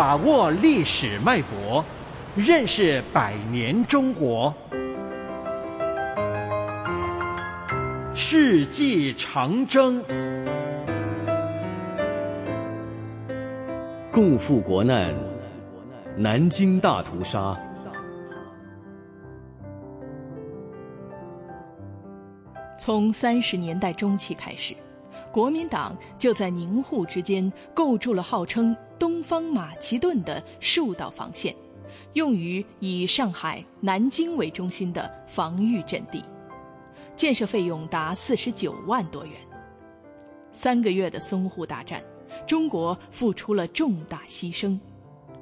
把握历史脉搏，认识百年中国。世纪长征，共赴国难，南京大屠杀。从三十年代中期开始，国民党就在宁沪之间构筑了号称“东方马其顿”的数道防线，用于以上海、南京为中心的防御阵地。建设费用达四十九万多元。三个月的淞沪大战，中国付出了重大牺牲，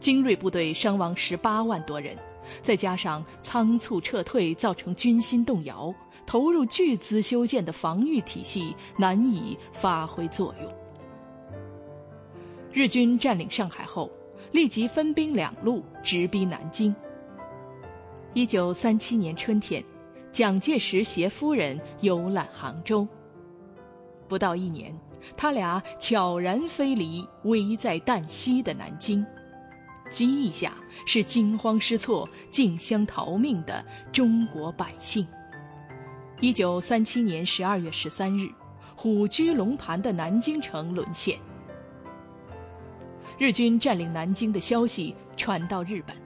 精锐部队伤亡十八万多人，再加上仓促撤退造成军心动摇，投入巨资修建的防御体系难以发挥作用。日军占领上海后，立即分兵两路直逼南京。一九三七年春天。蒋介石携夫人游览杭州。不到一年，他俩悄然飞离危在旦夕的南京，机翼下是惊慌失措、竞相逃命的中国百姓。一九三七年十二月十三日，虎踞龙盘的南京城沦陷。日军占领南京的消息传到日本，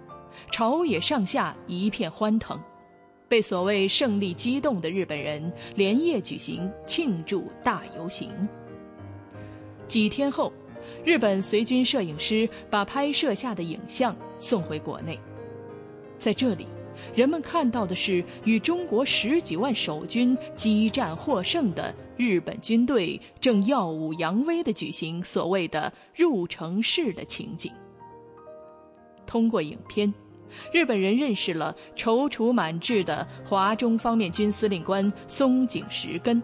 朝野上下一片欢腾。被所谓胜利激动的日本人连夜举行庆祝大游行。几天后，日本随军摄影师把拍摄下的影像送回国内。在这里，人们看到的是与中国十几万守军激战获胜的日本军队正耀武扬威地举行所谓的入城式的情景。通过影片。日本人认识了踌躇满志的华中方面军司令官松井石根。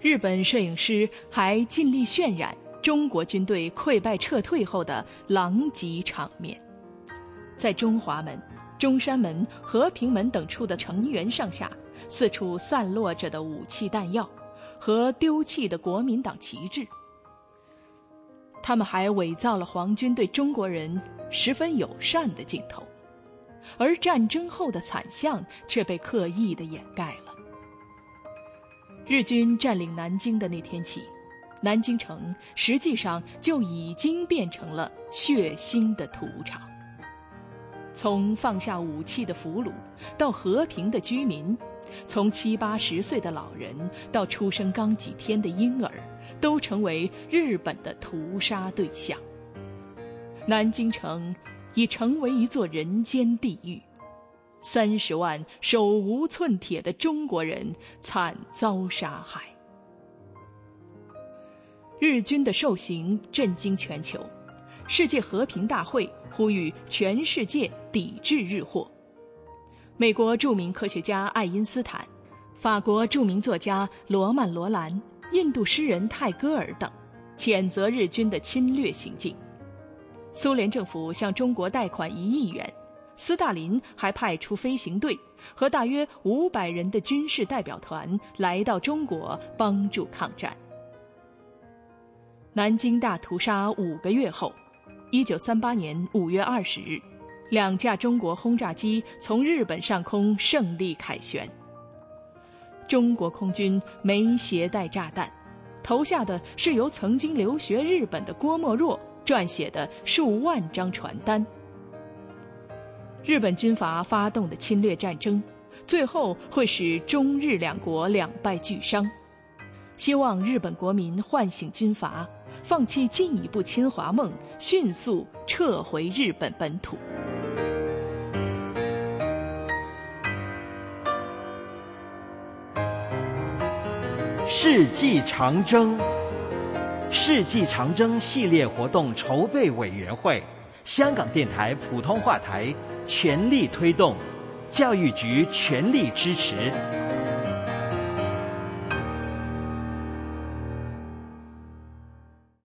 日本摄影师还尽力渲染中国军队溃败撤退后的狼藉场面，在中华门、中山门、和平门等处的城垣上下，四处散落着的武器弹药和丢弃的国民党旗帜。他们还伪造了皇军对中国人。十分友善的镜头，而战争后的惨象却被刻意的掩盖了。日军占领南京的那天起，南京城实际上就已经变成了血腥的屠场。从放下武器的俘虏，到和平的居民，从七八十岁的老人，到出生刚几天的婴儿，都成为日本的屠杀对象。南京城已成为一座人间地狱，三十万手无寸铁的中国人惨遭杀害。日军的受刑震惊全球，世界和平大会呼吁全世界抵制日货。美国著名科学家爱因斯坦、法国著名作家罗曼·罗兰、印度诗人泰戈尔等，谴责日军的侵略行径。苏联政府向中国贷款一亿元，斯大林还派出飞行队和大约五百人的军事代表团来到中国帮助抗战。南京大屠杀五个月后，一九三八年五月二十日，两架中国轰炸机从日本上空胜利凯旋。中国空军没携带炸弹，投下的是由曾经留学日本的郭沫若。撰写的数万张传单。日本军阀发动的侵略战争，最后会使中日两国两败俱伤。希望日本国民唤醒军阀，放弃进一步侵华梦，迅速撤回日本本土。世纪长征。世纪长征系列活动筹备委员会，香港电台普通话台全力推动，教育局全力支持。